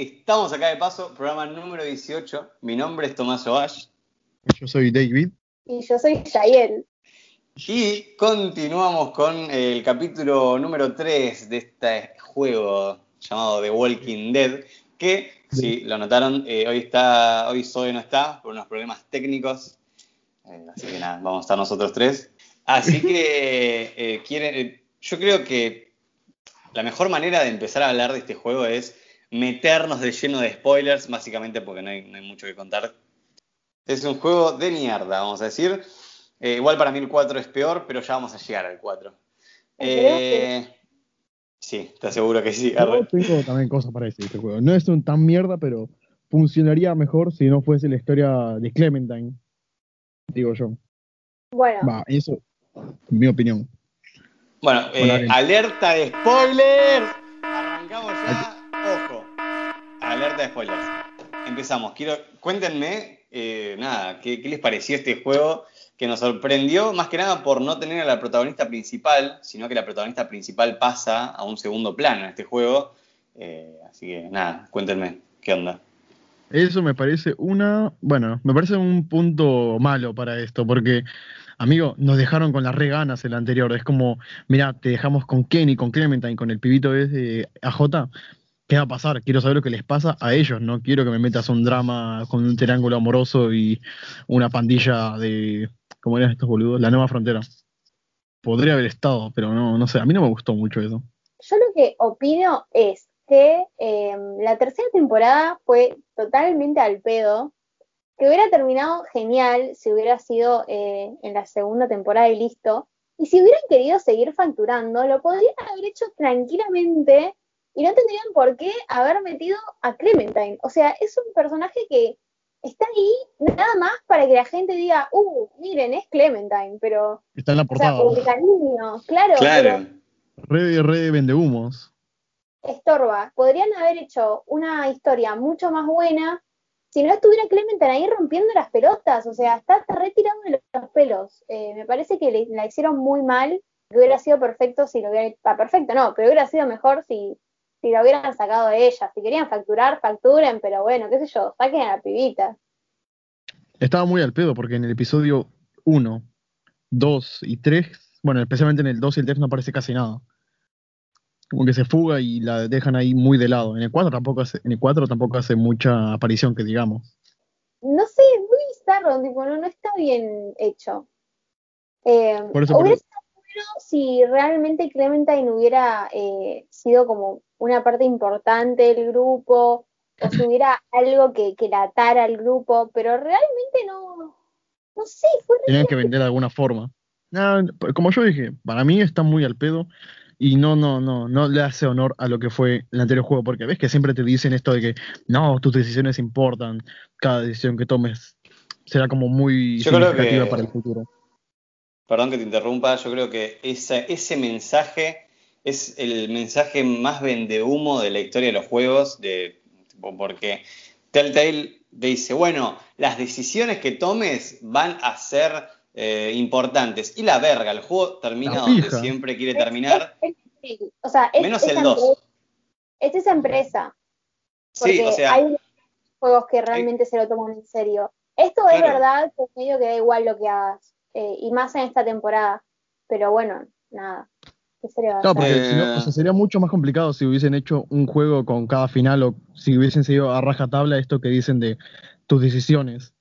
Estamos acá de paso, programa número 18. Mi nombre es Tomás Ovash. Yo soy David. Y yo soy Yael. Y continuamos con el capítulo número 3 de este juego llamado The Walking Dead, que, si lo notaron, eh, hoy está, hoy Zoe no está por unos problemas técnicos. Eh, así que nada, vamos a estar nosotros tres. Así que eh, quieren, yo creo que la mejor manera de empezar a hablar de este juego es meternos de lleno de spoilers, básicamente porque no hay, no hay mucho que contar. Es un juego de mierda, vamos a decir. Eh, igual para mí el 4 es peor, pero ya vamos a llegar al 4. Eh, sí, te aseguro que sí. Yo tengo también cosas para decir este juego. No es un tan mierda, pero funcionaría mejor si no fuese la historia de Clementine. Digo yo. Bueno. Va, eso, mi opinión. Bueno, eh, alerta de spoilers. Arrancamos ya. Alerta de spoilers. Empezamos. Quiero, cuéntenme, eh, nada, ¿qué, ¿qué, les pareció este juego que nos sorprendió más que nada por no tener a la protagonista principal, sino que la protagonista principal pasa a un segundo plano en este juego. Eh, así que nada, cuéntenme, ¿qué onda? Eso me parece una, bueno, me parece un punto malo para esto, porque, amigo, nos dejaron con las reganas el anterior. Es como, mira, te dejamos con Kenny, con Clementine, con el pibito de AJ. ¿Qué va a pasar? Quiero saber lo que les pasa a ellos, no quiero que me metas un drama con un triángulo amoroso y una pandilla de, ¿cómo eran estos boludos? La nueva frontera. Podría haber estado, pero no, no sé, a mí no me gustó mucho eso. Yo lo que opino es que eh, la tercera temporada fue totalmente al pedo, que hubiera terminado genial si hubiera sido eh, en la segunda temporada y listo. Y si hubieran querido seguir facturando, lo podrían haber hecho tranquilamente y no tendrían por qué haber metido a Clementine. O sea, es un personaje que está ahí nada más para que la gente diga, uh, miren, es Clementine, pero... Está en la portada. O sea, cariño, claro. Claro. Re, re vende humos. Estorba. Podrían haber hecho una historia mucho más buena si no estuviera Clementine ahí rompiendo las pelotas. O sea, está retirando de los pelos. Eh, me parece que le, la hicieron muy mal. Que hubiera sido perfecto si lo hubiera... Ah, perfecto, no, pero hubiera sido mejor si si lo hubieran sacado de ella. Si querían facturar, facturen, pero bueno, qué sé yo, saquen a la pibita. Estaba muy al pedo porque en el episodio 1, 2 y 3, bueno, especialmente en el 2 y el 3 no aparece casi nada. Como que se fuga y la dejan ahí muy de lado. En el 4 tampoco hace, en el 4 tampoco hace mucha aparición, que digamos. No sé, es muy bizarro, tipo, no, no está bien hecho. Eh, Por eso, por- si realmente Clementine hubiera eh, sido como una parte importante del grupo, o si hubiera algo que, que la atara al grupo, pero realmente no, no sé, fue Tenían que vender de alguna forma. No, como yo dije, para mí está muy al pedo y no, no, no, no le hace honor a lo que fue el anterior juego, porque ves que siempre te dicen esto de que no, tus decisiones importan, cada decisión que tomes será como muy Yo creo significativa que- para el futuro. Perdón que te interrumpa, yo creo que esa, ese mensaje es el mensaje más vendehumo de la historia de los juegos, de, tipo, porque Telltale te dice, bueno, las decisiones que tomes van a ser eh, importantes. Y la verga, el juego termina donde siempre quiere terminar, Es- es- o sea, es, menos el 2. empresa- Es esa empresa. Porque Sí, o sea, hay juegos que realmente se lo toman en serio. Esto es verdad que medio que da igual lo que hagas. Eh, y más en esta temporada. Pero bueno, nada. ¿Qué se le va a No, porque Eh, si no, o sea, sería mucho más complicado si hubiesen hecho un juego con cada final o si hubiesen seguido a rajatabla esto que dicen de tus decisiones.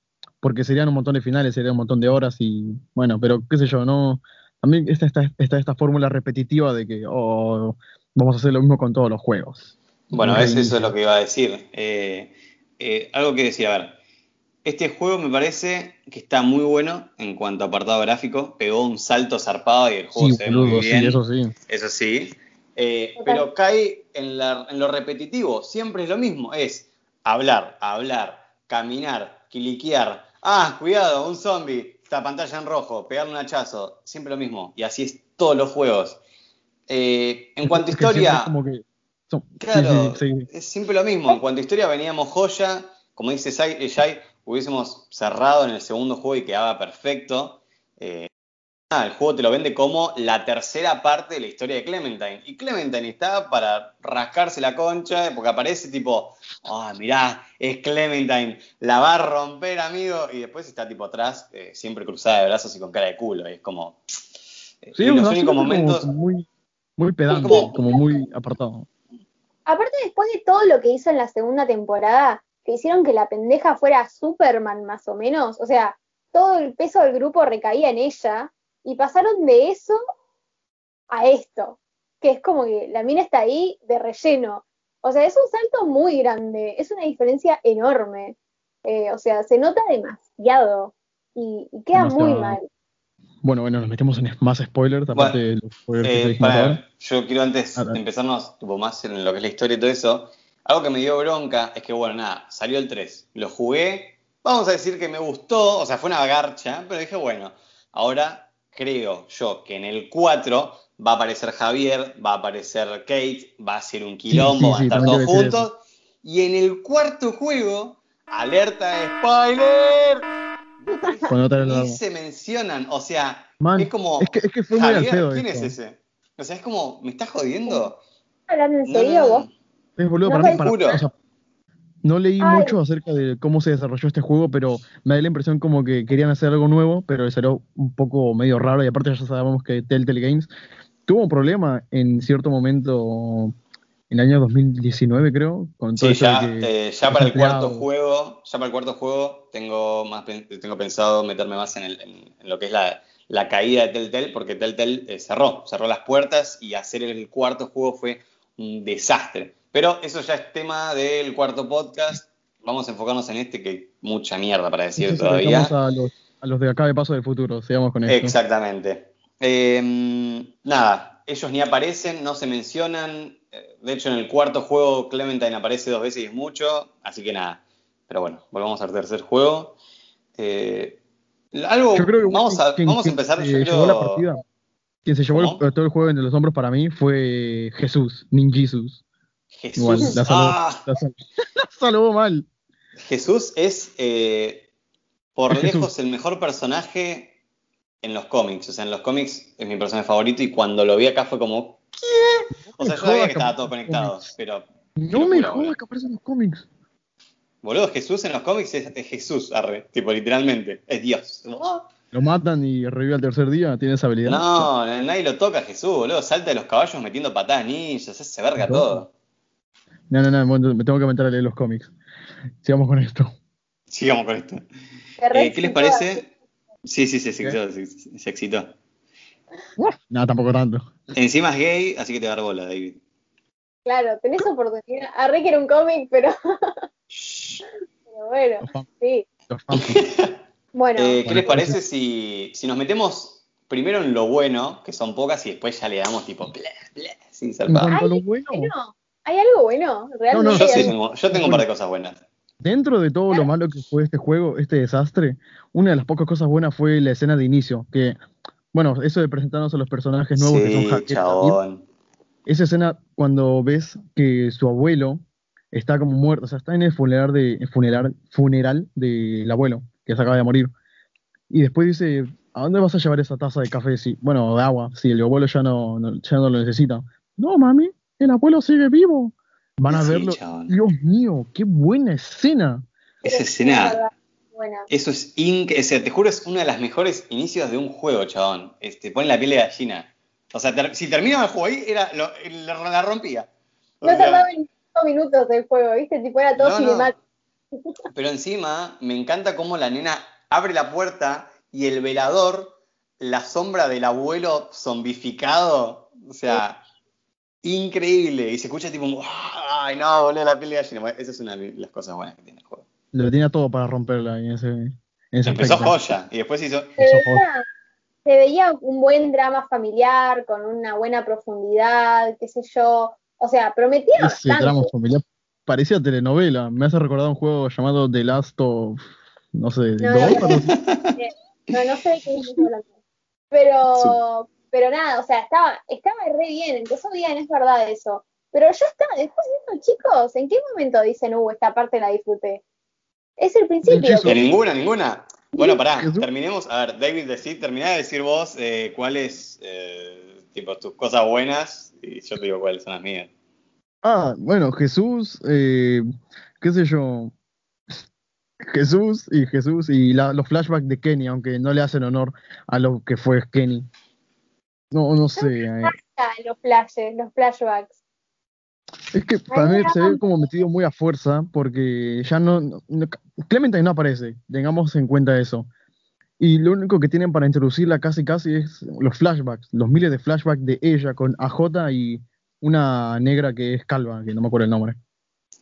Porque serían un montón de finales, serían un montón de horas y bueno, pero qué sé yo, no. A mí está esta, esta, esta fórmula repetitiva de que oh, vamos a hacer lo mismo con todos los juegos. Bueno, eso, eso es lo que iba a decir. Eh, eh, algo que decir, a ver. Este juego me parece que está muy bueno en cuanto a apartado gráfico. Pegó un salto zarpado y el juego Sí, se ve muy bien. sí, eso sí. Eso sí. Eh, pero cae en, la- en lo repetitivo. Siempre es lo mismo. Es hablar, hablar, caminar, cliquear. Ah, cuidado, un zombie. Esta pantalla en rojo, pegarle un hachazo. Siempre lo mismo. Y así es todos los juegos. Eh, en cuanto a historia. es como que son- sí, Claro, sí, sí. es siempre lo mismo. En cuanto a historia veníamos joya, como dice eh, Jai, hubiésemos cerrado en el segundo juego y quedaba perfecto. Eh, el juego te lo vende como la tercera parte de la historia de Clementine. Y Clementine está para rascarse la concha, porque aparece tipo, ah, mirá, es Clementine, la va a romper, amigo. Y después está tipo atrás, eh, siempre cruzada de brazos y con cara de culo. Y es como. Eh, sí, los únicos momentos. muy, muy pedante, como, muy apartado. Aparte, después de todo lo que hizo en la segunda temporada, que hicieron que la pendeja fuera Superman, más o menos. O sea, todo el peso del grupo recaía en ella y pasaron de eso a esto, que es como que la mina está ahí de relleno. O sea, es un salto muy grande, es una diferencia enorme. Eh, o sea, se nota demasiado y, queda muy mal. Bueno, bueno, nos metemos en más spoilers, aparte de los spoilers que Yo quiero antes de empezarnos tipo, más en lo que es la historia y todo eso, algo que me dio bronca es que, bueno, nada, salió el 3, lo jugué, vamos a decir que me gustó, o sea, fue una garcha, pero dije, bueno, ahora creo yo que en el 4 va a aparecer Javier, va a aparecer Kate, va a ser un quilombo, van a estar todos juntos. Y en el cuarto juego, alerta de spoiler. y se mencionan, o sea, es como. Es que, es que fue muy feo ¿Quién es ese? O sea, es como, ¿me estás jodiendo? ¿Hablando en serio vos? Es boludo, para mí, para, o no leí mucho acerca de cómo se desarrolló este juego, pero me da la impresión como que querían hacer algo nuevo, pero les salió un poco medio raro. Y aparte ya sabemos que Telltale Games tuvo un problema en cierto momento en el año 2019, creo. Con todo sí, ya, eh, ya para el cuarto juego, ya para el cuarto juego tengo más tengo pensado meterme más en, lo que es la, caída de Telltale, porque Telltale eh, cerró, cerró las puertas y hacer el cuarto juego fue un desastre. Pero eso ya es tema del cuarto podcast. Vamos a enfocarnos en este, que hay mucha mierda para decir todavía. A los, a los de acá de Paso del Futuro, sigamos con esto. Exactamente. Em, nada, ellos ni aparecen, no se mencionan. De hecho, en el cuarto juego Clementine aparece dos veces y es mucho, así que nada. Pero bueno, volvamos al tercer juego. Eh, algo, vamos, a, vamos a empezar. yo creo, quien se llevó todo el juego en los hombros para mí fue Jesús, Ninjisus. Jesús. la salvó, ah. mal. Jesús es eh, por lejos el mejor personaje en los cómics. O sea, en los cómics es mi personaje favorito y cuando lo vi acá fue como, ¿qué? O sea, yo sabía que estaba todo conectado, pero... No me jodas que aparece en los cómics. Boludo, Jesús en los cómics es, Jesús, arre, tipo, literalmente, es Dios. Lo matan y revive al tercer día, tiene esa habilidad. No, nadie lo toca Jesús, boludo. Salta de los caballos metiendo patadas ninjas, se verga todo. No, no, no, me tengo que meter a leer los cómics. Sigamos con esto. Sigamos con esto. Eh, ¿Qué les parece? Sí, sí, sí, se excitó. Se, excitó. No, tampoco tanto. Encima es gay, así que te dar bola, David. Claro, tenés oportunidad. Arre que era un cómic, pero. pero bueno, sí. bueno. Eh, ¿Qué les parece si, si nos metemos primero en lo bueno, que son pocas, y después ya le damos tipo. Bleh, bleh, sin ser lo bueno. ¿Hay algo bueno? ¿Realmente yo, tengo, un par de cosas buenas. Dentro de todo lo malo que fue este juego, este desastre, una de las pocas cosas buenas fue la escena de inicio, que, bueno, eso de presentarnos a los personajes nuevos que son hackers. Esa escena cuando ves que su abuelo está como muerto, o sea, está en el funeral de funeral, funeral del abuelo, que se acaba de morir. Y después dice, ¿a dónde vas a llevar esa taza de café? Sí, bueno, de agua, si el abuelo ya no, ya no lo necesita. No, mami, el abuelo sigue vivo. Van a verlo. Dios mío, qué buena escena. Esa escena. Eso es inc o sea, te juro, es uno de los mejores inicios de un juego, chabón. Este, pone la piel de gallina. O sea, si terminaba el juego ahí, era, la rompía. no tardaba 25 minutos del juego, ¿viste? Tipo, era todo cinemático. Pero encima, me encanta cómo la nena abre la puerta y el velador, la sombra del abuelo zombificado, o sea, increíble. Y se escucha tipo, ay no, boludo, la piel de gallina. esa es una de las cosas buenas que tiene el juego. Lo tenía todo para romperla en ese, en ese Empezó joya y después hizo... Se veía, un buen drama familiar con una buena profundidad, qué sé yo. O sea, prometía Ese drama familiar parecía telenovela. Me hace recordar un juego llamado The Last of... No sé, no, no, no, sé de qué es Pero, pero nada, o sea, estaba, estaba re bien, empezó bien, es verdad eso. Pero yo estaba, después de eso, chicos, ¿en qué momento dicen, uh, esta parte la disfruté? Es el principio. ninguna, ninguna. Bueno, pará, terminemos. A ver, David, decí, terminá de decir vos eh, cuáles, eh, tipo, tus cosas buenas y yo te digo cuáles son las mías. Ah, bueno, Jesús, eh, qué sé yo. Jesús y Jesús y la- los flashbacks de Kenny, aunque no le hacen honor a lo que fue Kenny. No, no sé. eh. Ah, los flashes, los flashbacks. Es que para mí se ve como metido muy a fuerza porque ya no, Clementine no aparece, tengamos en cuenta eso. Y lo único que tienen para introducirla casi casi es los flashbacks, los miles de flashbacks de ella con AJ y una negra que es calva, que no me acuerdo el nombre.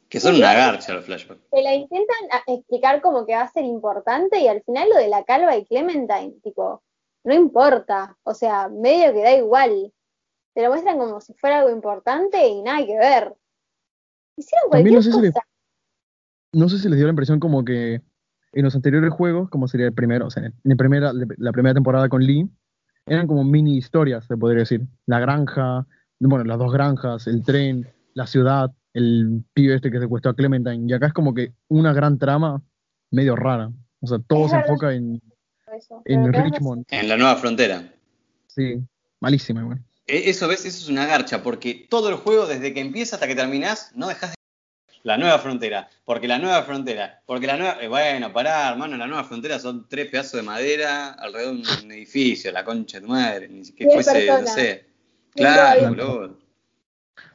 Que son una garcha los flashbacks. Se la intentan explicar como que va a ser importante y al final lo de la calva y Clementine, tipo, no importa. O sea, medio que da igual. Te lo muestran como si fuera algo importante y nada que ver. Hicieron cualquier no sé si le- cosa. No sé si les dio la impresión como que en los anteriores juegos, como sería el primero, o sea, en la primera, la primera temporada con Lee, eran como mini historias, se podría decir. La granja, bueno, las dos granjas, el tren, la ciudad, el pibe este que secuestró a Clementine. Y acá es como que una gran trama medio rara. O sea, todo Es se verdad. enfoca en, Eso, en Richmond. En la nueva frontera. Sí, malísima igual. E- Eso, ¿ves? Eso es una garcha, porque todo el juego, desde que empieza hasta que terminás, no dejas de... La nueva frontera, porque la nueva frontera, porque la nueva... eh, bueno, pará, hermano, la nueva frontera son tres pedazos de madera alrededor de un edificio, la concha de tu madre, ni siquiera Diez fuese, no sé. Claro, boludo.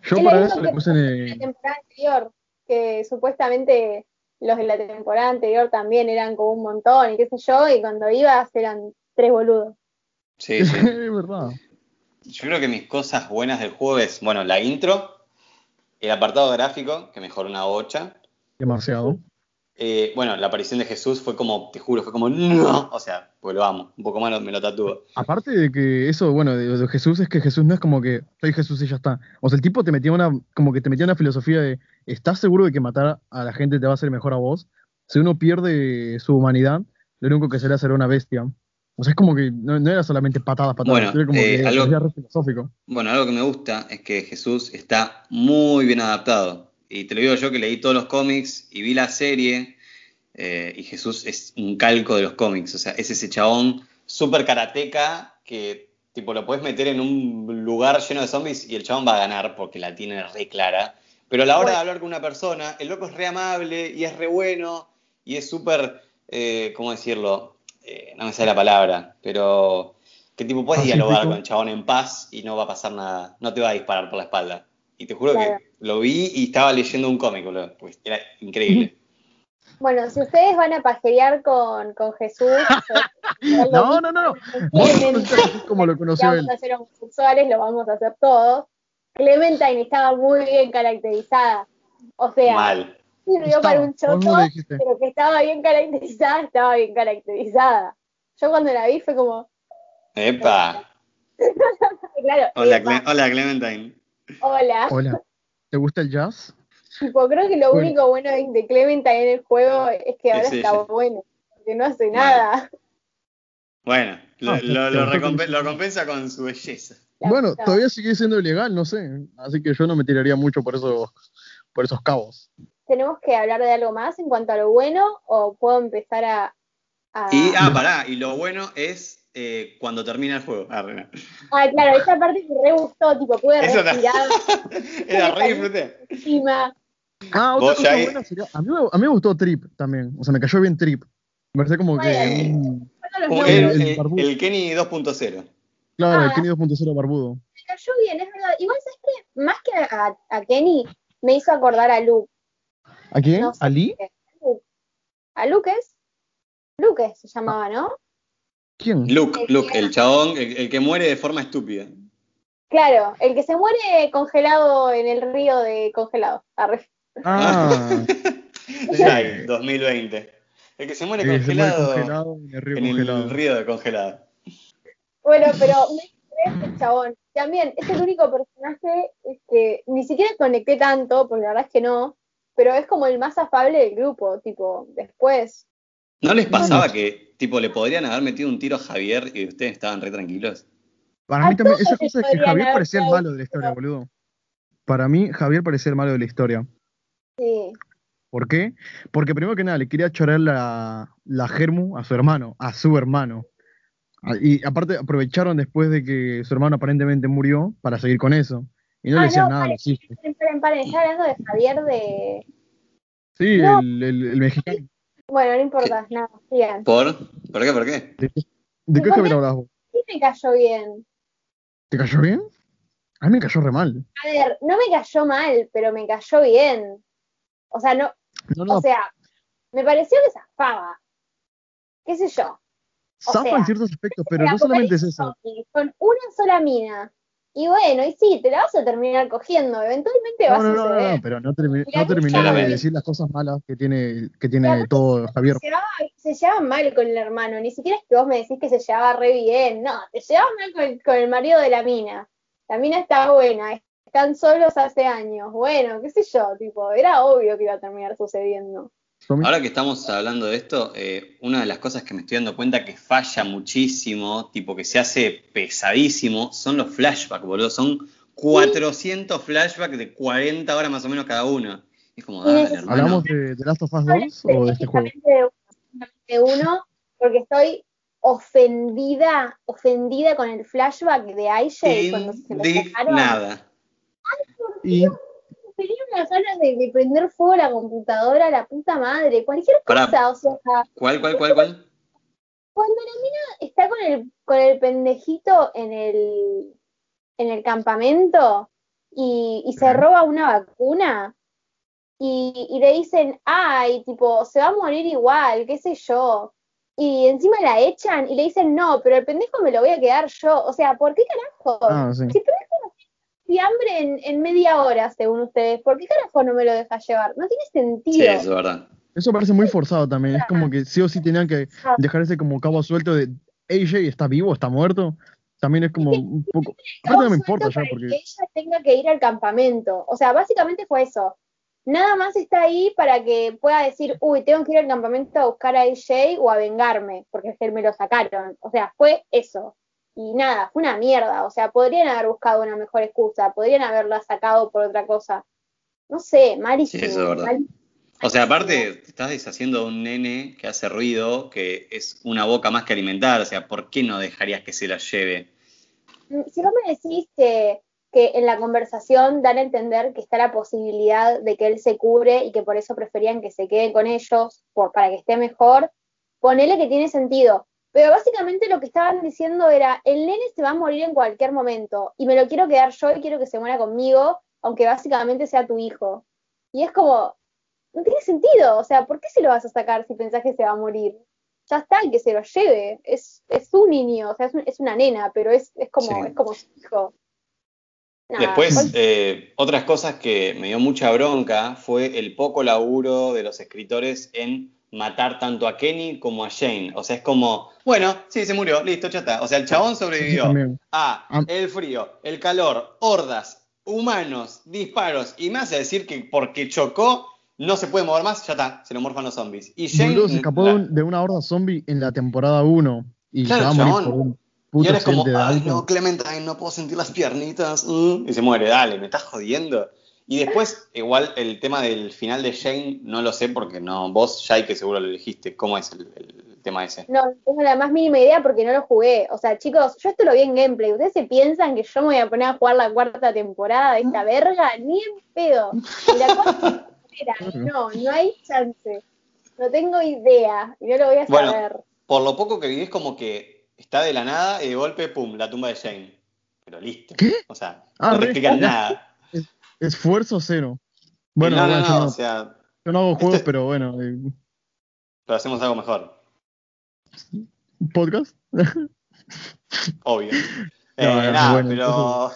Yo para eso le que puse en el- temporada anterior, que supuestamente los de la temporada anterior también eran como un montón y qué sé yo, y cuando ibas eran tres boludos. Sí, sí. Es verdad. Yo creo que mis cosas buenas del juego es, bueno, la intro, el apartado gráfico, que mejoró una bocha. Demasiado. Eh, bueno, la aparición de Jesús fue como, te juro, fue como, no. O sea, pues lo amo, un poco más me lo tatúo. Aparte de que eso, bueno, de, de Jesús es que Jesús no es como que soy Jesús y ya está. O sea, el tipo te metía una, como que te metía una filosofía de, ¿estás seguro de que matar a la gente te va a hacer mejor a vos? Si uno pierde su humanidad, lo único que será será una bestia. O sea, es como que no, no era solamente patadas, patadas, Bueno, era como eh, que algo- era filosófico. Bueno, algo que me gusta es que Jesús está muy bien adaptado. Y te lo digo yo que leí todos los cómics y vi la serie. eh, y Jesús es un calco de los cómics. O sea, es ese chabón súper karateca que tipo lo puedes meter en un lugar lleno de zombies y el chabón va a ganar porque la tiene re clara. Pero a la hora de hablar con una persona, el loco es re amable y es re bueno y es súper, eh, ¿cómo decirlo? Eh, no me sale la palabra, pero que tipo puedes Pacífico. dialogar con el chabón en paz y no va a pasar nada, no te va a disparar por la espalda. Y te juro Claro. que lo vi y estaba leyendo un cómic, boludo, pues era increíble. Bueno, si ustedes van a pajerear con, con Jesús, No, no, no, no. No Jesús como lo conoció él. vamos a ser homosexuales, lo vamos a hacer todos. Clementine estaba muy bien caracterizada. O sea, Mal. sirvió Estaba, para un choto, pero que estaba bien caracterizada, estaba bien caracterizada. Yo cuando la vi fue como, Epa. claro, Hola, epa, Cle- hola Clementine. Hola. Hola. ¿Te gusta el jazz? Tipo, creo que lo Bueno. único bueno de Clementine en el juego es que ahora Es está bueno, porque no hace nada. Bueno, lo, Ah, lo- lo que- recompensa con su belleza. La Bueno, puta. todavía sigue siendo ilegal, no sé. Así que yo no me tiraría mucho por esos, por esos cabos. ¿Tenemos que hablar de algo más en cuanto a lo bueno o puedo empezar a... a- Y, ah, pará, y lo bueno es eh, cuando termina el juego. Ah, Ah, claro, esa parte me re gustó, tipo, pude respirar Era re disfruté. encima. Ah, otra cosa buena sería. A mí, me- a mí me gustó Trip también. O sea, me cayó bien Trip. Me pareció como que. Bueno. nombres. el, el el- barbudo. el Kenny 2.0. claro, el Ah. Kenny 2.0 barbudo. me cayó bien, es verdad. Igual, ¿sabes qué? Más que a, a Kenny, me hizo acordar a Luke. ¿A quién? No sé ¿A Lee? qué. ¿A Lucas? Lucas se llamaba, ¿no? ¿Quién? Luke, Luke, el chabón, el, el que muere de forma estúpida. Claro, el que se muere congelado en el río de congelado. Arre. Ah, Ay, 2020. El que se muere que se muere congelado, en el río en congelado. el río de congelado. Bueno, pero me el chabón. También es el único personaje que ni siquiera conecté tanto, porque la verdad es que no, pero es como el más afable del grupo, tipo, después. ¿No les pasaba que tipo le podrían haber metido un tiro a Javier y ustedes estaban re tranquilos? Para mí también, esa cosa es que Javier parecía el malo de la historia, boludo. Para mí, Javier parecía el malo de la historia. Sí. ¿Por qué? Porque primero que nada le quería chorar la, la germu a su hermano, a su hermano. Ah, Y aparte aprovecharon después de que su hermano aparentemente murió para seguir con eso. Y no Ah, le decían no, nada a paren, los hijos. paren, paren, está hablando de Javier de... Sí, No. el, el- el mexicano. Bueno, no importa, nada, sigan. ¿Por? ¿Por qué? ¿Por qué? ¿De qué, de qué ¿Por Javier qué? hablas vos? Sí me cayó bien. ¿Te cayó bien? A mí me cayó re mal. A ver, no me cayó mal, pero me cayó bien. O sea, no, No, no, o sea, me pareció que zafaba. ¿Qué sé yo? o zafa sea, en ciertos aspectos, pero no solamente es eso. Con una sola mina. Y bueno, y sí, te la vas a terminar cogiendo. Eventualmente No, a no, no, no, pero no, termi- no terminé de decir las cosas malas que tiene, que tiene todo Javier. Se, llevaba, se llevaba mal con el hermano. Ni siquiera es que vos me decís que se llevaba re bien. No, te llevaba mal con el, con el marido de la mina. La mina está buena. Están solos hace años. Bueno, qué sé yo. Tipo, era obvio que iba a terminar sucediendo. Ahora que estamos hablando de esto, eh, una de las cosas que me estoy dando cuenta que falla muchísimo, tipo que se hace pesadísimo, son los flashbacks, boludo. Son 400 flashbacks de 40 horas más o menos cada uno. Es como, dale, hermano. ¿Hablamos de, de Last of Us 2 o de este juego? De uno, porque estoy ofendida, ofendida con el flashback de Aisha cuando se lo sacaron. Indignada. Y Tenía unas ganas de, de prender fuego a la computadora, la puta madre, cualquier Pará. cosa, o sea, ¿Cuál, cuál, cuál, cuál? cuando la mina está con el, con el pendejito en el, en el campamento y, y se roba una vacuna y, y le dicen, ay, tipo, se va a morir igual, qué sé yo. Y encima la echan y le dicen, no, pero el pendejo me lo voy a quedar yo. O sea, ¿por qué carajo? Ah, sí. Si el pendejo hambre en, en media hora, según ustedes, ¿por qué carajo no me lo deja llevar? No tiene Sí, sentido. eso es verdad. eso parece muy forzado también. Es como que sí o sí tenían que Ah. dejar ese como cabo suelto de AJ está vivo, está muerto. También es como un poco. Aparte no me importa ya, porque que ella tenga que ir al campamento. O sea, básicamente fue eso. Nada más está ahí para que pueda decir, uy, tengo que ir al campamento a buscar a AJ o a vengarme, porque es que me lo sacaron. O sea, fue eso. Y nada, fue una mierda. O sea, podrían haber buscado una mejor excusa, podrían haberla sacado por otra cosa. No sé, malísimo. Sí, eso es verdad. malísimo. O sea, aparte, te estás deshaciendo de un nene que hace ruido, que es una boca más que alimentar. O sea, ¿por qué no dejarías que se la lleve? Mm, si vos me decís que, que en la conversación dan a entender que está la posibilidad de que él se cure y que por eso preferían que se quede con ellos por, para que esté mejor, ponele que tiene sentido. Pero básicamente lo que estaban diciendo era, el nene se va a morir en cualquier momento y me lo quiero quedar yo y quiero que se muera conmigo, aunque básicamente sea tu hijo. Y es como, no tiene sentido, o sea, ¿por qué se lo vas a sacar si pensás que se va a morir? Ya está, que se lo lleve, es, es un niño, o sea, es, un- es una nena, pero es, es, como, Sí. es como su hijo. Nada, Después, eh, otras cosas que me dio mucha bronca fue el poco laburo de los escritores en matar tanto a Kenny como a Jane. O sea, es como, bueno, sí, se murió, listo, ya está. O sea, el chabón sobrevivió a Am- el frío, el calor, hordas, humanos, disparos, y me hace decir que porque chocó no se puede mover más, ya está, se lo morfan los zombies. Y. Boludo se escapó la- de, un- de una horda zombie en la temporada 1 y Claro, a morir por un Y puto ahora es como, ay, no, Clementine, no puedo sentir las piernitas. mm", Y se muere, dale, me estás jodiendo. Y después, igual, el tema del final de Jane, no lo sé porque no, vos, Jai, que seguro lo elegiste. ¿Cómo es el, el tema ese? No, no tengo la más mínima idea porque no lo jugué. O sea, chicos, yo esto lo vi en gameplay. ¿Ustedes se piensan que yo me voy a poner a jugar la cuarta temporada de esta verga? Ni en pedo. Y la cuarta no, no hay chance. No tengo idea y no lo voy a Bueno. saber. Por lo poco que vi, es como que está de la nada y de golpe, pum, la tumba de Jane. Pero listo. ¿Qué? O sea, Ah, no te explican nada. Esfuerzo cero. Bueno, no, no, bueno, no, yo, no, o sea, yo no hago juegos, este- pero bueno. eh, pero hacemos algo mejor, ¿Podcast? obvio. Eh, No, bueno, pero...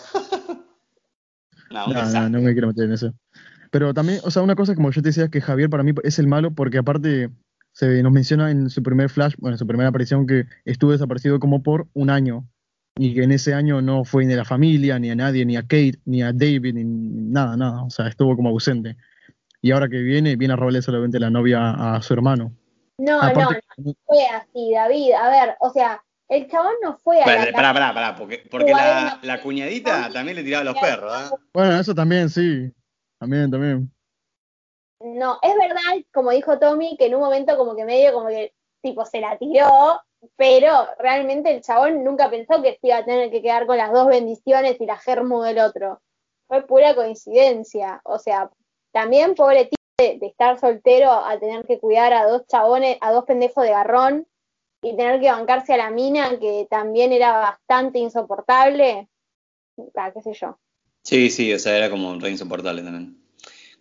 no, un No, no, desastre. no me quiero meter en eso. Pero también, o sea, una cosa como yo te decía es que Javier para mí es el malo porque aparte se nos menciona en su primer flash, bueno, en su primera aparición que estuvo desaparecido como por un año y que en ese año no fue ni a la familia, ni a nadie, ni a Kate, ni a David, ni nada, nada, o sea, estuvo como ausente. Y ahora que viene, viene a robarle solamente la novia a su hermano. No, Aparte, no, no fue así, David. A ver, o sea, el chabón no fue a Pará, la pará, pará, pará, porque, la, la cuñadita también le tiraba a los perros, ¿eh? Bueno, eso también, sí. También, también. no, es verdad, como dijo Tommy, que en un momento como que medio como que tipo se la tiró, pero realmente el chabón nunca pensó que se iba a tener que quedar con las dos bendiciones y la germo del otro. Fue pura coincidencia. O sea, también pobre tío de, de estar soltero a tener que cuidar a dos chabones, a dos pendejos de garrón y tener que bancarse a la mina que también era bastante insoportable. Ah, qué sé yo. Sí, sí, o sea, era como re insoportable también.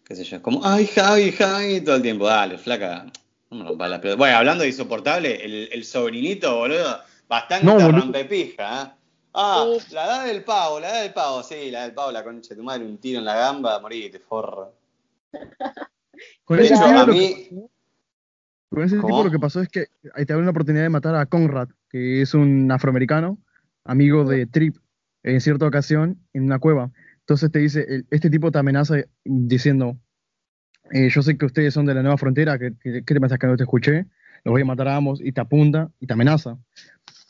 Qué sé yo, como, ay, Javi, Javi, todo el tiempo, dale, flaca, no la pelota. Bueno, hablando de insoportable, el, el sobrinito, boludo, bastante No, boludo. rompepija, ¿eh? Ah, la edad del pavo, la edad del pavo, sí, la edad del pavo, la concha de tu madre, un tiro en la gamba, morite, forro. Con De ese hecho, tipo a que mí, pasó- con ese tipo lo que pasó es que ahí te abrió una oportunidad de matar a Conrad, que es un afroamericano, amigo de Trip, en cierta ocasión, en una cueva. Entonces te dice, este tipo te amenaza diciendo, eh, yo sé que ustedes son de la nueva frontera, ¿qué, qué, qué te pensás que no te escuché? Los voy a matar a ambos y te apunta y te amenaza.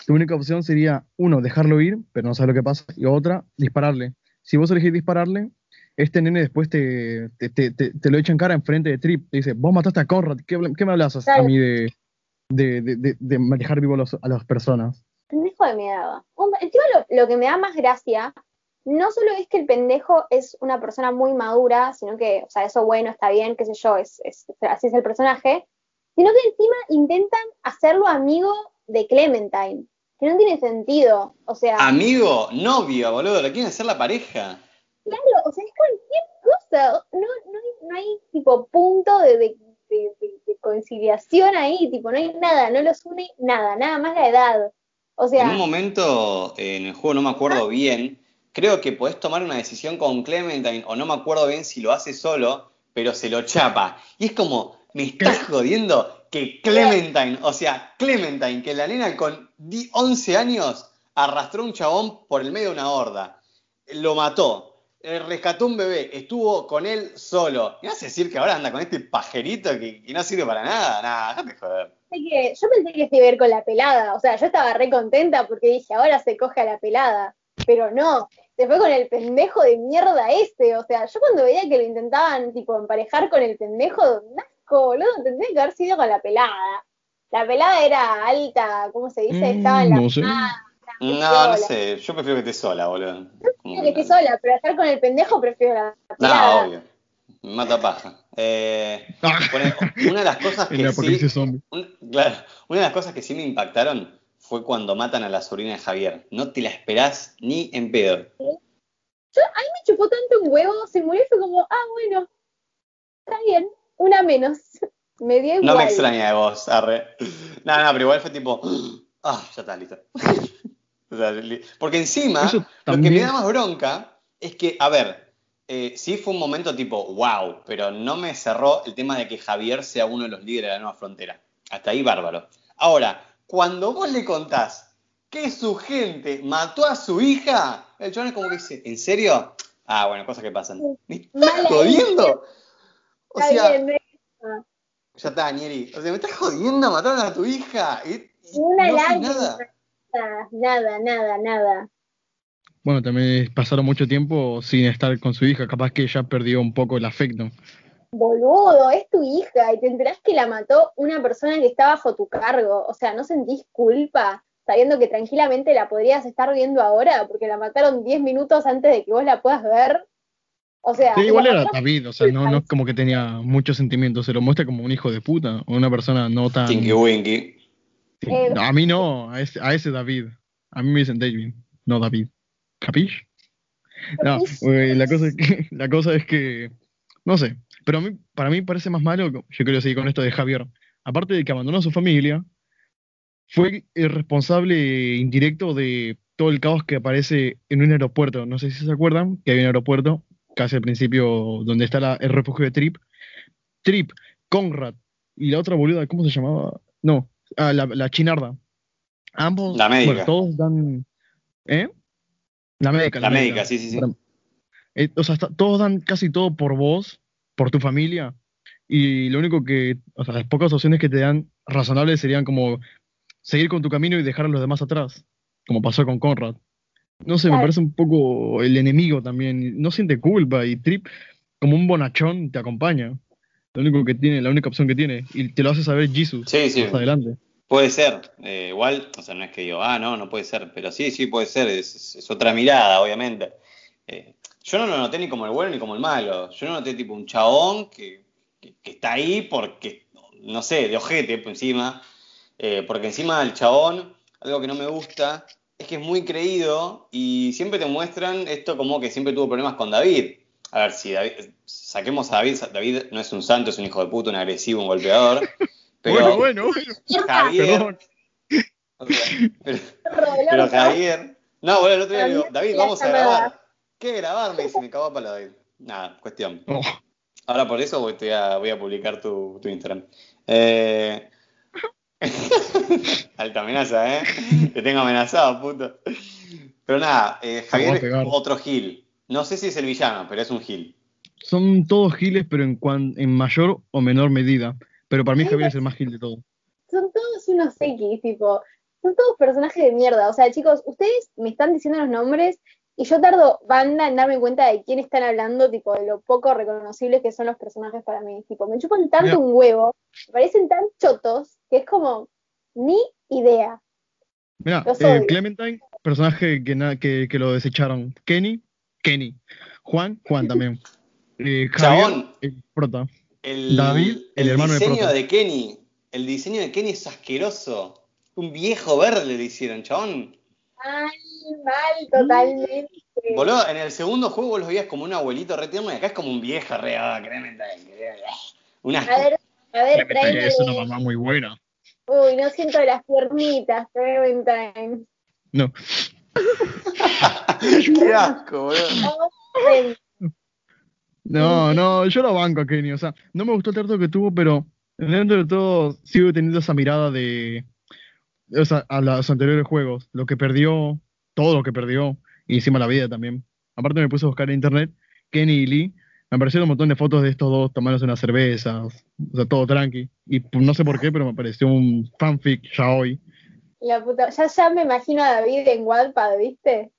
Tu única opción sería, uno, dejarlo ir, pero no sabes lo que pasa, y otra, dispararle. Si vos elegís dispararle, este nene después te, te, te, te- lo echa en cara enfrente de Trip. Te dice, vos mataste a Conrad, ¿qué, qué me hablas a mí de, de, de, de- dejar vivo a, los- a las personas? pendejo de mi edad. Un- Encima lo, lo que me da más gracia, no solo es que el pendejo es una persona muy madura, sino que, o sea, eso bueno, está bien, qué sé yo, es, es- así es el personaje, sino que encima intentan hacerlo amigo de Clementine, que no tiene sentido. O sea, amigo, novio, boludo, le quieren hacer la pareja. claro, o sea, es cualquier cosa. No, no, hay, no hay tipo punto de, de- de- de- de conciliación ahí, tipo, no hay nada, no los une nada, nada más la edad. O sea, En un momento en el juego, no me acuerdo bien, creo que podés tomar una decisión con Clementine, o no me acuerdo bien si lo hace solo, pero se lo chapa. Y es como, me estás jodiendo que Clementine, o sea, Clementine, que la nena con di- 11 años arrastró a un chabón por el medio de una horda, lo mató, eh, rescató un bebé, estuvo con él solo. ¿Y vas a decir que ahora anda con este pajerito que, que no sirve para nada? Nada, déjate joder. Yo pensé que se iba a ir con la pelada, o sea, yo estaba re contenta porque dije, ahora se coge a la pelada, pero no, se fue con el pendejo de mierda ese, o sea, yo cuando veía que lo intentaban, tipo, emparejar con el pendejo, asco, boludo, tendría que haber sido con la pelada. La pelada era alta, ¿cómo se dice? Estaba en la... Mm, no sé. Ah, No, sola. no sé, yo prefiero que esté sola, boludo. Como que esté sola, pero estar con el pendejo prefiero la pelada. No, obvio. Mata paja. Eh, Ah, una de las cosas que sí, un- claro, una de las cosas que sí me impactaron fue cuando matan a la sobrina de Javier. No te la esperás ni en pedo. Yo, a mí me chupó tanto un huevo, se murió y fue como, ah, bueno, está bien, una menos. Me dio igual. No me extraña de vos, arre. No, no, pero igual fue tipo, ah, ya está, listo. O sea, li- porque encima, lo que me da más bronca es que, a ver, eh, sí fue un momento tipo, wow, pero no me cerró el tema de que Javier sea uno de los líderes de la nueva frontera. Hasta ahí, bárbaro. Ahora, cuando vos le contás que su gente mató a su hija, el chabón es como que dice, ¿en serio? Ah, bueno, cosas que pasan. ¿Me estás jodiendo? O Está sea, ya está, Nieri. O sea, me estás jodiendo, mataron a tu hija. Y, y Una no lágrima. nada. Nada, nada, nada, nada. Bueno, también pasaron mucho tiempo sin estar con su hija, capaz que ya perdió un poco el afecto. Boludo, es tu hija y te enterás que la mató una persona que está bajo tu cargo. O sea, ¿no sentís culpa sabiendo que tranquilamente la podrías estar viendo ahora porque la mataron 10 minutos antes de que vos la puedas ver? O sea, Sí, igual era David, o sea, no, no es como que tenía muchos sentimientos, se lo muestra como un hijo de puta, o una persona no tan... Tinky Winky. Sí, Eh, no, a mí no, a ese, a ese David. A mí me dicen David, no David. ¿Capish? No, la, cosa es que, la cosa es que, no sé, pero a mí, para mí parece más malo, yo quiero seguir con esto de Javier, aparte de que abandonó a su familia, fue el responsable indirecto de todo el caos que aparece en un aeropuerto. No sé si se acuerdan que hay un aeropuerto, casi al principio, donde está la- el refugio de Trip. Trip, Conrad y la otra boluda, ¿cómo se llamaba? No, ah, la, la chinarda. Ambos, La médica. bueno, todos dan... ¿Eh? La médica. La médica, sí, sí, sí. Eh, o sea, está- todos dan casi todo por vos, por tu familia, y lo único que, o sea, las pocas opciones que te dan razonables serían como seguir con tu camino y dejar a los demás atrás, como pasó con Conrad. No sé, me parece un poco el enemigo también, no siente culpa y Trip, como un bonachón, te acompaña. Lo único que tiene, la única opción que tiene. Y te lo hace saber Jesus Sí, sí. más adelante. Puede ser, eh, igual, o sea, no es que digo, ah, no, no puede ser, pero sí, sí puede ser, es otra mirada, obviamente. Eh, yo no lo noté ni como el bueno ni como el malo, yo no noté tipo un chabón que, que- que está ahí porque, no sé, de ojete por encima, eh, porque encima el chabón, algo que no me gusta, es que es muy creído y siempre te muestran esto como que siempre tuvo problemas con David. A ver, si David, saquemos a David, David no es un santo, es un hijo de puta, un agresivo, un golpeador. Pero, Bueno, bueno, bueno. Javier. Perdón. o sea, pero. Javier. No, bueno, el otro día digo, David, vamos a grabar. ¿Qué grabar? Me dice, me cagó a palo. Nada, cuestión. Oh, Ahora por eso voy, a, voy a publicar tu, tu Instagram. Eh... Alta amenaza, ¿eh? Te tengo amenazado, puto. Pero nada, eh, Javier, pegar. otro Gil. No sé si es el villano, pero es un Gil. son todos giles, pero en, cuan- en mayor o menor medida. Pero para mí Ay, Javier es el más gil de todos. Son todos unos X, tipo, son todos personajes de mierda. O sea, chicos, ustedes me están diciendo los nombres y yo tardo banda en darme cuenta de quién están hablando, tipo, de lo poco reconocibles que son los personajes para mí. Tipo, me chupan tanto Mira. un huevo, me parecen tan chotos, que es como, ni idea. Mira, eh. Clementine, personaje que, que, que lo desecharon. Kenny, Kenny. Juan, Juan también. Eh, Javier, Chabón. el prota. El, David, el hermano de diseño de Kenny. El diseño de Kenny es asqueroso. Un viejo verde le hicieron, chabón. Mal, mal, totalmente. Boludo, en el segundo juego vos los veías como un abuelito re tierno y acá es como un viejo re, ah, créeme, un asco. A ver, a ver, Clementine tráeme. es una mamá muy buena. Uy, no siento las piernitas, Clementine. No, Qué asco, boludo. No, no, yo lo banco a Kenny. O sea, no me gustó el trato que tuvo, pero dentro de todo sigo teniendo esa mirada de. O sea, a los anteriores juegos. Lo que perdió, todo lo que perdió, y encima la vida también. Aparte me puse a buscar en internet Kenny y Lee. Me aparecieron un montón de fotos de estos dos tomándose unas cervezas, o sea, todo tranqui. Y no sé por qué, pero me apareció un fanfic ya hoy. La puta, ya, ya me imagino a David en Wattpad, ¿viste?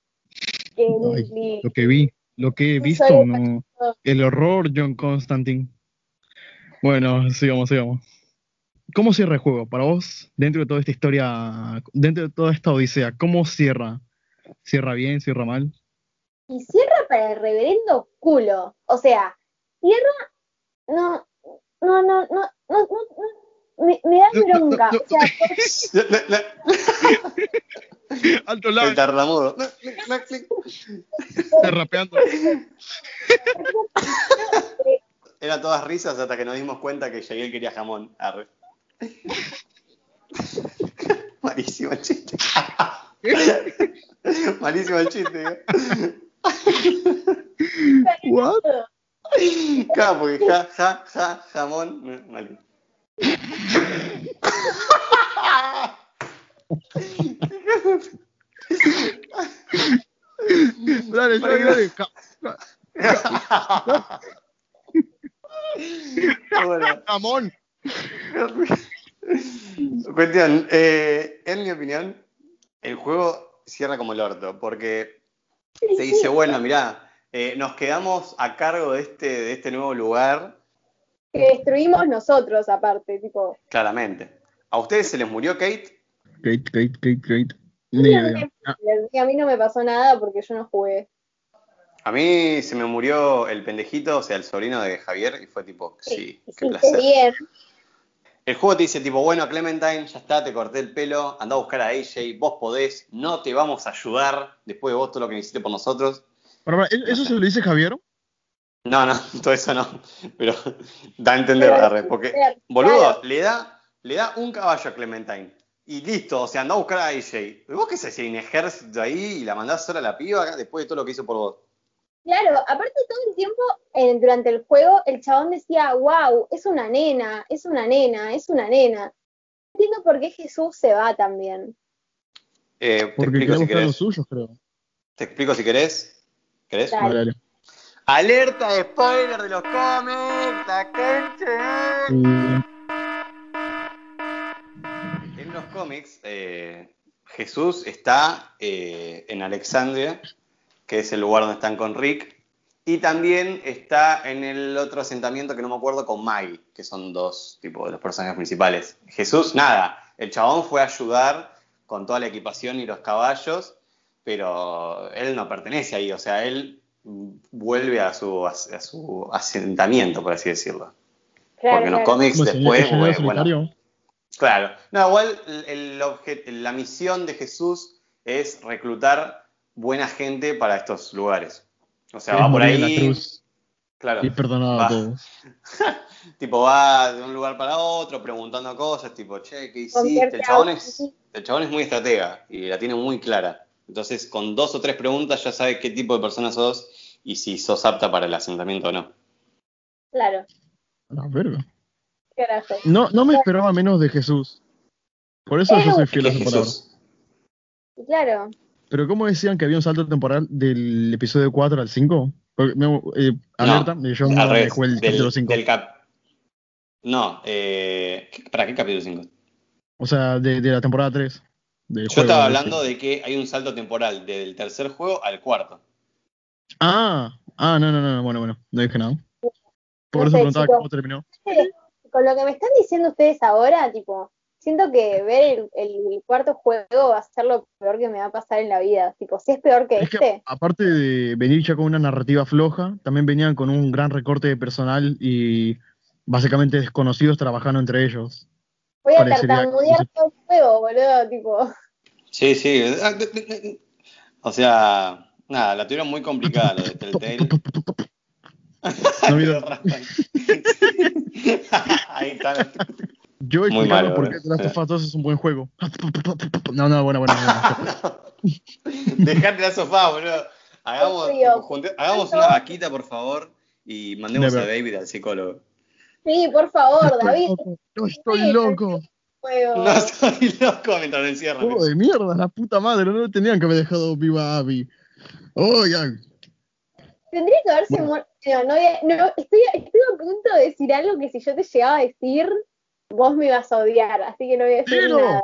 Ay, ni- Lo que vi, lo que he visto, no. El horror, John Constantine. Bueno, sigamos, sigamos. ¿Cómo cierra el juego? Para vos, dentro de toda esta historia, dentro de toda esta odisea, ¿cómo cierra? ¿Cierra bien? ¿Cierra mal? y cierra para el reverendo culo. O sea, cierra. No, no, no, no, no, no, no, me, me da No, no, bronca. no, O sea, por- Alto El lag, tartamudo. está rapeando. Era todas risas hasta que nos dimos cuenta que Yael quería jamón. Arre. Malísimo el chiste. Malísimo el chiste. ¿eh? What? Claro, porque ja, ja, ja, jamón. Malísimo. Dale, dale, dale. Bueno, Jamón. Cuestión, eh, en mi opinión, el juego cierra como el orto, porque se dice, bueno, mirá, eh, nos quedamos a cargo de este, de este nuevo lugar, que destruimos nosotros, aparte, tipo. claramente. ¿A ustedes se les murió Kate? Kate, Kate, Kate, Kate. Ni idea. Ah, Y a mí no me pasó nada porque yo no jugué. A mí se me murió el pendejito, o sea, el sobrino de Javier, y fue tipo, sí, qué placer. bien. El juego te dice tipo, bueno, Clementine, ya está, te corté el pelo, anda a buscar a AJ, vos podés, no te vamos a ayudar después de vos todo lo que hiciste por nosotros. Para, ¿Eso se lo dice Javier? No, no, todo eso no, pero da a entender, Pero- porque, Claro. boludo, le da, le da un caballo a Clementine. Y listo, o sea, anda a buscar a AJ. ¿Vos qué se hacía? un ejército ahí y la mandás sola a la piba después de todo lo que hizo por vos? Claro, aparte todo el tiempo eh, durante el juego el chabón decía, wow, es una nena, es una nena, es una nena. No entiendo por qué Jesús se va también. Eh, te Porque explico si los querés. suyos, creo. Te explico si querés. ¿Querés? Dale. Alerta de spoiler de los cómics, la. Eh, En los cómics, eh, Jesús está eh, en Alexandria, que es el lugar donde están con Rick, Y también está en el otro asentamiento que no me acuerdo con Maggie, que son dos tipo de los personajes principales. Jesús, nada, el chabón fue a ayudar con toda la equipación y los caballos, pero él no pertenece ahí, o sea, él vuelve a su, a su asentamiento, por así decirlo. Porque en los cómics después, bueno, claro. No, igual el, la misión de Jesús es reclutar buena gente para estos lugares. O sea, va por ahí. Claro. Y perdonado a todos. tipo, va de un lugar para otro preguntando cosas, tipo, che, ¿qué hiciste? El chabón, es, el chabón es muy estratega y la tiene muy clara. Entonces, con dos o tres preguntas ya sabes qué tipo de persona sos y si sos apta para el asentamiento o no. Claro. La verga. No, no me esperaba menos de Jesús. Por eso yo soy fiel a su palabra. Claro. Pero ¿cómo decían que había un salto temporal del episodio 4 al 5? eh, alerta, no, yo no el capítulo 5. No, eh, ¿para qué capítulo 5? O sea, de, de la temporada 3. Yo estaba hablando de que hay un salto temporal del tercer juego al cuarto. Ah, ah, no, no, no, bueno, bueno, no dije nada. Por eso preguntaba cómo terminó. Con lo que me están diciendo ustedes ahora, tipo, siento que ver el, cuarto juego va a ser lo peor que me va a pasar en la vida. Tipo, si es peor que este. aparte de venir ya con una narrativa floja, también venían con un gran recorte de personal y básicamente desconocidos trabajando entre ellos. Voy a tartamudear todo el juego, boludo, tipo. Sí, sí. O sea, nada, la tuvieron muy complicada lo de Telltale. Ahí está. Yo he explicado por qué The Last of Us 2 es un buen juego. No, no, bueno, bueno. bueno. Dejate la sofá, boludo. Hagamos, hagamos una vaquita, por favor, y mandemos a David al psicólogo. Sí, por favor, David. No estoy loco. No estoy loco mientras me encierran. Oh, de mierda, la puta madre, no tenían que haber dejado viva a Abby. Oh, ya. Tendría que haberse muerto. No, no, no estoy, estoy a punto de decir algo que si yo te llegaba a decir, vos me ibas a odiar, así que no voy a decir nada.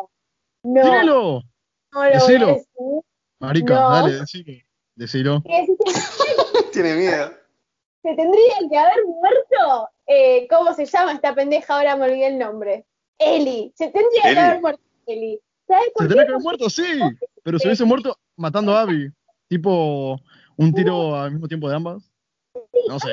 No. Dilo. No lo voy a decir. Marica, dale, decilo. Decilo. Tiene miedo. Se tendría que haber muerto. Eh, ¿Cómo se llama esta pendeja? Ahora me olvidé el nombre. Eli. Se tendría que haber muerto Eli. ¿Sabes por se tendría que haber muerto, sí. Pero se hubiese muerto matando a Abby. Tipo, un tiro al mismo tiempo de ambas. no sé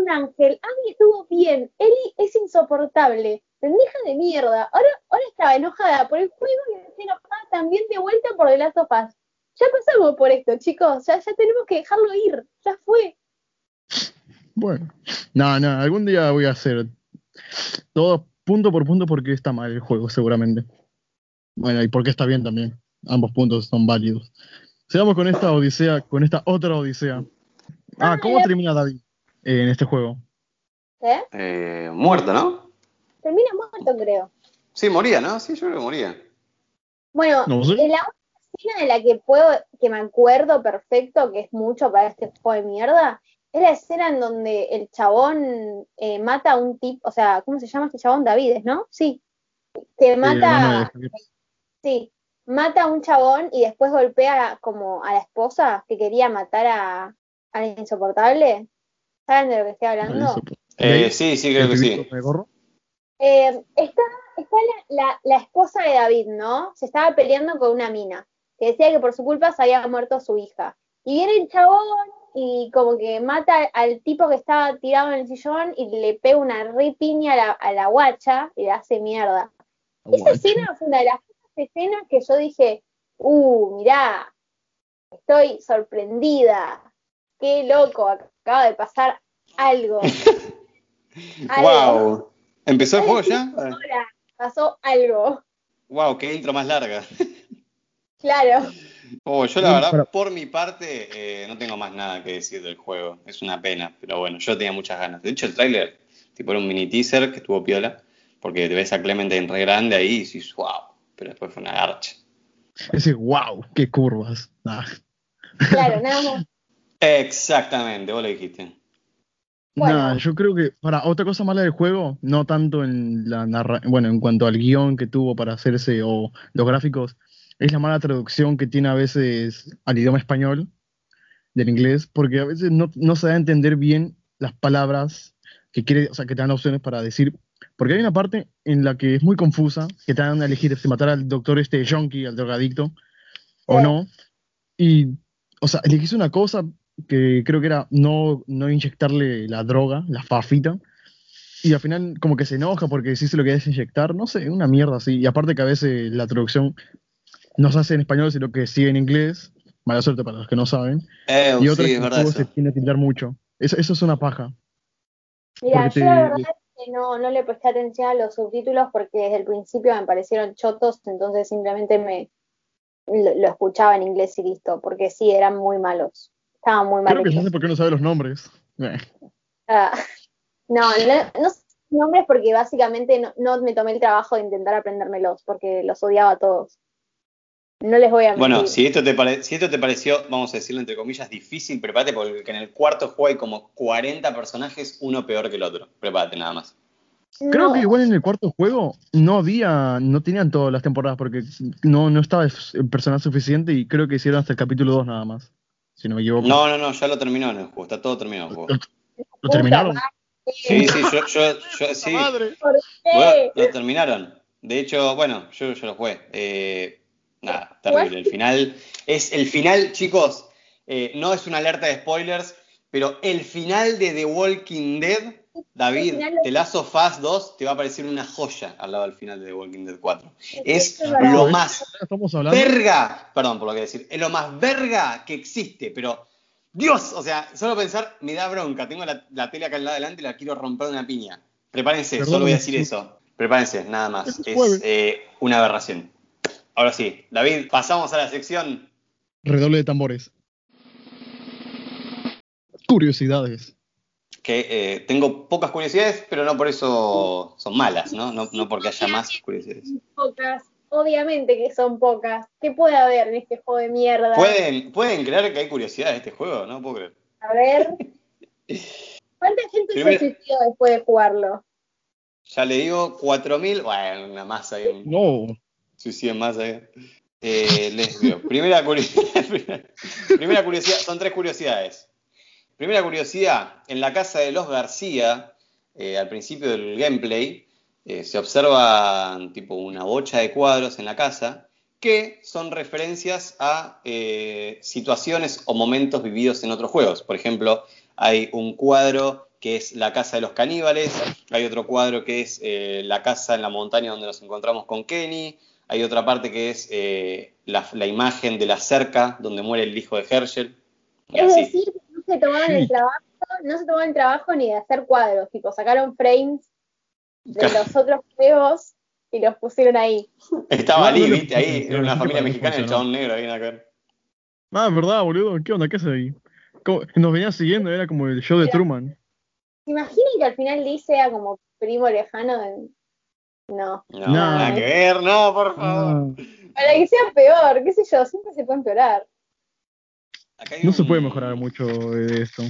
un ángel, Abby estuvo bien, Eli es insoportable, pendeja de mierda, ahora, ahora estaba enojada por el juego y está enojada también de vuelta por The Last of Ya pasamos por esto, chicos, ya, ya tenemos que dejarlo ir, ya fue. Bueno, no, no, algún día voy a hacer todo punto por punto porque está mal el juego, seguramente. Bueno, y porque está bien también. Ambos puntos son válidos. Sigamos con esta odisea, con esta otra odisea. Ah, ¿cómo termina David? En este juego? ¿Eh? ¿Eh? muerto, ¿no? Termina muerto, creo. Sí, moría, ¿no? Sí, yo creo que moría. Bueno, la única escena de la que puedo, que me acuerdo perfecto, que es mucho para este juego de mierda, es la escena en donde el chabón eh, mata a un tipo, o sea, ¿cómo se llama este chabón? Davides, ¿no? Sí. Que mata. Sí, mata a un chabón y después golpea como a la esposa que quería matar a, a la insoportable. ¿Saben de lo que estoy hablando? Eh, sí, sí, creo que sí. Eh, está está la, la, esposa de David, ¿no? Se estaba peleando con una mina, que decía que por su culpa se había muerto su hija. Y viene el chabón y como que mata al tipo que estaba tirado en el sillón y le pega una ripiña a la, a la guacha y le hace mierda. Esa escena fue una de las escenas que yo dije, uh, mirá, estoy sorprendida, qué loco, acaba de pasar algo. ¡Wow! ¿Empezó el juego ya? pasó algo. ¡Wow! ¡Qué intro más larga! Claro. Oh, yo la verdad, por mi parte, eh, no tengo más nada que decir del juego. Es una pena, pero bueno, yo tenía muchas ganas. De hecho, el tráiler, tipo era un mini teaser que estuvo piola, porque te ves a Clemente re grande ahí y dices, wow, pero después fue una garcha. Ese wow, qué curvas. Ah. Claro, nada más. Exactamente, vos lo dijiste. Bueno. yo creo que para otra cosa mala del juego, no tanto en la bueno, en cuanto al guion que tuvo para hacerse o los gráficos, es la mala traducción que tiene a veces al idioma español, del inglés, porque a veces no, no se da a entender bien las palabras que quiere, o sea, que te dan opciones para decir. Porque hay una parte en la que es muy confusa, que te dan a elegir si matar al doctor este junkie, al drogadicto, o no. Y, o sea, elegís una cosa que creo que era no, no inyectarle la droga, la fafita, y al final como que se enoja porque sí se lo querés inyectar, no sé, una mierda así. Y aparte que a veces la traducción no se hace en español, sino que sigue en inglés, mala suerte para los que no saben, Eh, y otra sí, que es eso. se tiene que tildar mucho. Eso, eso es una paja. Mira, yo la verdad es que no, no le presté atención a los subtítulos porque desde el principio me parecieron chotos, entonces simplemente me lo, lo escuchaba en inglés y listo, porque sí, eran muy malos. Estaban muy mal Creo que ya hechos. sé por qué no sabe los nombres. Eh, Ah, no, no, no sé nombres porque básicamente no, no me tomé el trabajo de intentar aprendérmelos porque los odiaba a todos. No les voy a mentir. Bueno, si esto, te pare- si esto te pareció, vamos a decirlo entre comillas, difícil, prepárate porque en el cuarto juego hay como 40 personajes, uno peor que el otro. Prepárate nada más. Creo No, que igual en el cuarto juego no había, no tenían todas las temporadas porque no, no estaba el personal suficiente y creo que hicieron hasta el capítulo 2 nada más. Si no me equivoco. No, no, no, ya lo terminó en el juego, está todo terminado el juego. ¿Lo terminaron? Sí, sí, yo, yo, yo sí. lo terminaron. De hecho, bueno, yo, yo lo jugué. Eh, nada, terrible. El final es el final, chicos. eh, no es una alerta de spoilers, pero el final de The Walking Dead, David, The Last of Us 2 te va a parecer una joya al lado del final de The Walking Dead 4. Es lo más verga, perdón por lo que decir, es lo más verga que existe, pero Dios, o sea, solo pensar me da bronca. Tengo la, la tele acá al lado adelante y la quiero romper de una piña. Prepárense, Perdón, solo voy a decir sí. eso. Prepárense, nada más. Es eh, una aberración. Ahora sí, David, pasamos a la sección. Redoble de tambores. Curiosidades. Que eh, tengo pocas curiosidades, pero no por eso son malas, ¿no? No, no porque haya más curiosidades. Pocas, obviamente que son pocas. ¿Qué puede haber en este juego de mierda? ¿Pueden, ¿Pueden creer que hay curiosidades de este juego? No puedo creer. A ver. ¿Cuánta gente Primero- se suicidó después de jugarlo? Ya le digo 4.000, bueno, una más ahí. un- No. suicidio más ahí. Eh, les digo, primera curiosidad, primera curiosidad, son tres curiosidades. Primera curiosidad, en la casa de los García, eh, al principio del gameplay, eh, se observa tipo una bocha de cuadros en la casa que son referencias a eh, situaciones o momentos vividos en otros juegos. Por ejemplo, hay un cuadro que es la casa de los caníbales, hay otro cuadro que es eh, la casa en la montaña donde nos encontramos con Kenny, hay otra parte que es eh, la, la imagen de la cerca donde muere el hijo de Herschel. Y Es así. decir, no se tomaron el trabajo, no se tomaron el trabajo ni de hacer cuadros, tipo sacaron frames de los otros juegos y los pusieron ahí. Estaba No, Ali, viste, ahí, era una familia mexicana, el funcionó. chabón negro ahí en la cara. Ah, verdad, boludo. ¿Qué onda? ¿Qué hace ahí? ¿Cómo? Nos venía siguiendo, era como el show de Truman. ¿Se imaginan que al final Lee sea como primo lejano de... No. No, No. nada que ver, no, por favor. Para que sea peor, qué sé yo, siempre se puede empeorar. Acá hay no se puede mejorar mucho de esto.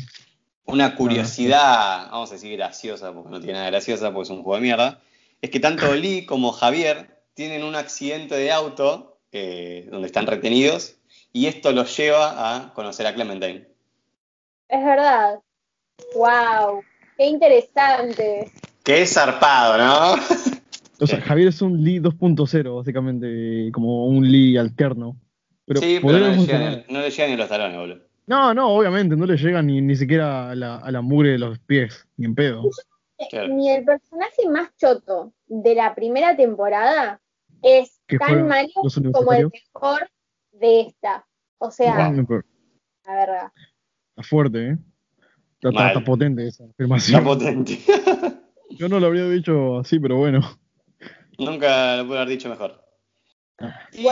Una curiosidad, vamos a decir graciosa, porque no tiene nada graciosa, porque es un juego de mierda, es que tanto Lee como Javier tienen un accidente de auto eh, donde están retenidos y esto los lleva a conocer a Clementine. Es verdad. Wow, qué interesante. Que es zarpado, ¿no? O sea. Javier es un Lee 2.0, básicamente, como un Lee alterno. Pero sí, pero no le, llegan, no le llegan ni los talones, boludo. No, no, obviamente, no le llega ni, ni siquiera a la, a la mugre de los pies, ni en pedo. Claro. Ni el personaje más choto de la primera temporada es ¿Qué tan malo como el mejor de esta. O sea, la verdad. Está fuerte, ¿eh? Está, está- está potente esa Está afirmación. potente. Yo no lo habría dicho así, pero bueno. Nunca lo pude haber dicho mejor. Y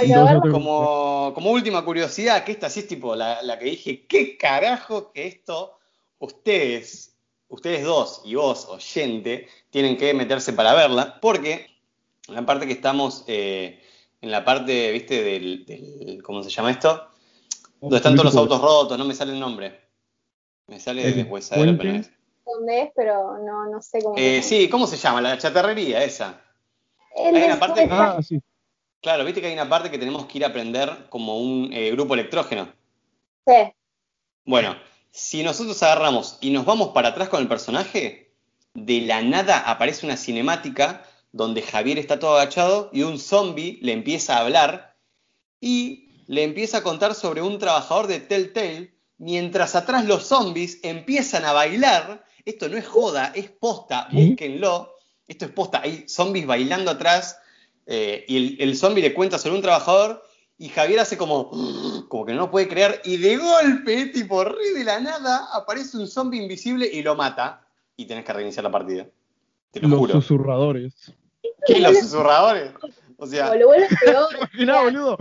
como, como última curiosidad, que esta sí es tipo la, la que dije, ¿qué carajo que esto ustedes, ustedes dos y vos, oyente, tienen que meterse para verla? Porque en la parte que estamos, eh, en la parte, viste, del, del- ¿cómo se llama esto? Donde están todos los autos rotos, no me sale el nombre. Me sale ¿El de Huesadero, pero no puente? es. dónde es, pero no, no sé cómo. Eh, sí, ¿cómo se llama? La chatarrería esa. El hay una parte- Ah, sí. Claro, viste que hay una parte que tenemos que ir a aprender como un eh, grupo electrógeno. sí. Bueno, si nosotros agarramos y nos vamos para atrás con el personaje, de la nada aparece una cinemática donde Javier está todo agachado y un zombie le empieza a hablar y le empieza a contar sobre un trabajador de Telltale, mientras atrás los zombies empiezan a bailar. Esto no es joda, es posta, búsquenlo. Esto es posta, hay zombies bailando atrás eh, y el, el zombie le cuenta sobre un trabajador y Javier hace como, como que no lo puede creer y de golpe, tipo re de la nada, aparece un zombie invisible y lo mata y tenés que reiniciar la partida. Te lo Los juro. susurradores. ¿Qué, los susurradores? O sea, O lo vuelve peor. Imaginá, boludo.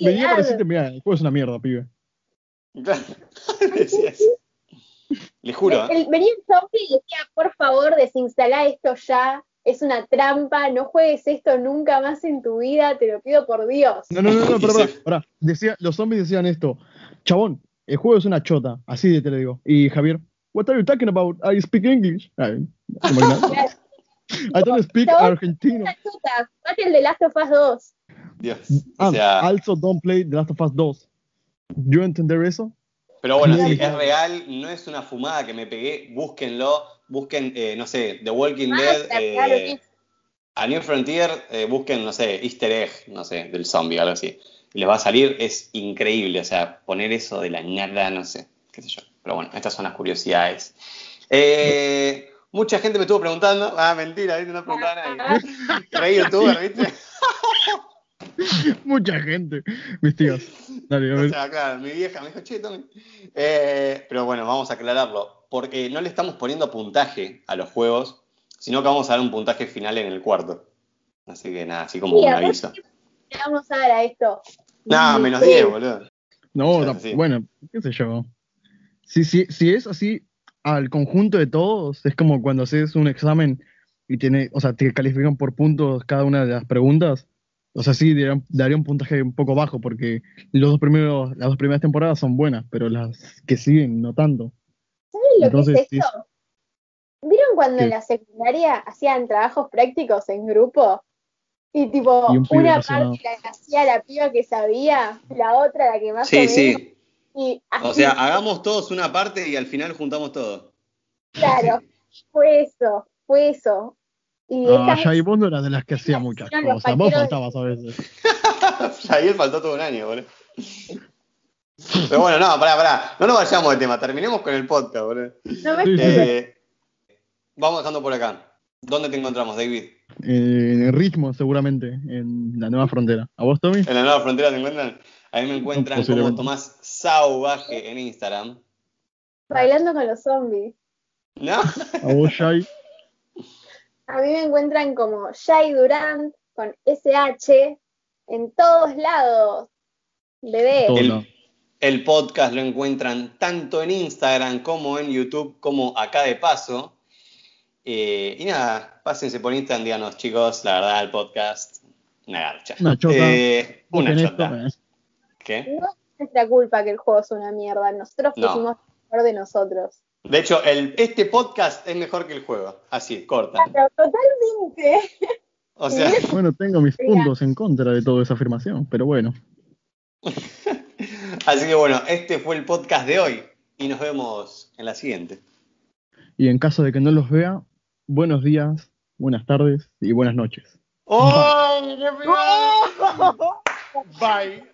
Venía para decirte, mira, el juego es una mierda, pibe. claro. Le juro, ¿eh? El- venía el zombie y decía, por favor, desinstalá esto ya. Es una trampa, no juegues esto nunca más en tu vida, te lo pido por Dios. No, no, no, no, pero, pará, pará. Decía, los zombies decían esto. Chabón, el juego es una chota, así de te lo digo. Y Javier, what are you talking about? I speak English. Ay, ¿te imaginas? I don't speak Chabón, argentino. Una chuta, Mate el de Last of Us 2. Dios. Ah, O sea, also don't play The Last of Us 2. ¿Yo entender eso? pero bueno, Sí. si es real, no es una fumada que me pegué, búsquenlo, busquen, eh, no sé, The Walking Ah, Dead, claro, eh, sí. a New Frontier, eh, busquen, no sé, Easter egg, no sé, del zombie, algo así. Y les va a salir, es increíble, o sea, poner eso de la nada, no sé, qué sé yo. Pero bueno, estas son las curiosidades. Eh, mucha gente me estuvo preguntando, ah, mentira, ¿viste? no preguntaba a nadie. Rey youtuber, ¿viste? Mucha gente. Mis tías. Dale, a O sea, claro, mi vieja me dijo, che, Tommy. Eh, pero bueno, vamos a aclararlo. Porque no le estamos poniendo puntaje a los juegos, sino que vamos a dar un puntaje final en el cuarto. Así que nada, así como Sí, un aviso. ¿qué vamos a dar a esto? No, menos sí. 10, boludo. No, sí. bueno, qué sé yo. Si, si, si es así al conjunto de todos, es como cuando haces un examen y tiene, o sea, te califican por puntos cada una de las preguntas. O sea, sí, daría, daría un puntaje un poco bajo porque los dos primeros, las dos primeras temporadas son buenas, pero las que siguen no tanto. ¿Saben lo Entonces, que es sí. esto? ¿Vieron cuando ¿Qué? en la secundaria hacían trabajos prácticos en grupo? Y tipo, Y un pibe una parte la hacía la piba que sabía, la otra la que más Sí, sí. Y O sea, hagamos todos una parte y al final juntamos todo. claro, fue eso, fue eso. Y Ah, vos no eras de las que hacía muchas cosas. Vos faltabas a veces. Javier faltó todo un año, boludo. Pero bueno, no, pará, pará. No nos vayamos de tema. Terminemos con el podcast, boludo. no me Eh, vamos dejando por acá. ¿Dónde te encontramos, David? Eh, en el ritmo, seguramente, en la nueva frontera. ¿A vos, Tommy? ¿En la nueva frontera te encuentran? A mí me encuentran como Posiblemente. Tomás Sauvaje en Instagram. bailando con los zombies. ¿No? ¿A vos, Shai? A mí me encuentran como Jay Durant con SH en todos lados. Bebé. El, el podcast lo encuentran tanto en Instagram como en YouTube, como acá de paso. Eh, y nada, pásense por Instagram, díganos, chicos, la verdad, el podcast, una garcha. Una chota. Eh, una chota. esto, eh. ¿Qué? No es nuestra culpa que el juego es una mierda. Nosotros No. pusimos lo mejor de nosotros. De hecho, el, este podcast es mejor que el juego. Así, corta. Pero totalmente. O sea, Bueno, tengo mis puntos en contra de toda esa afirmación, pero bueno. así que bueno, este fue el podcast de hoy. Y nos vemos en la siguiente. Y en caso de que no los vea, buenos días, buenas tardes y buenas noches. ¡Oh! ¡Qué pegado! Bye.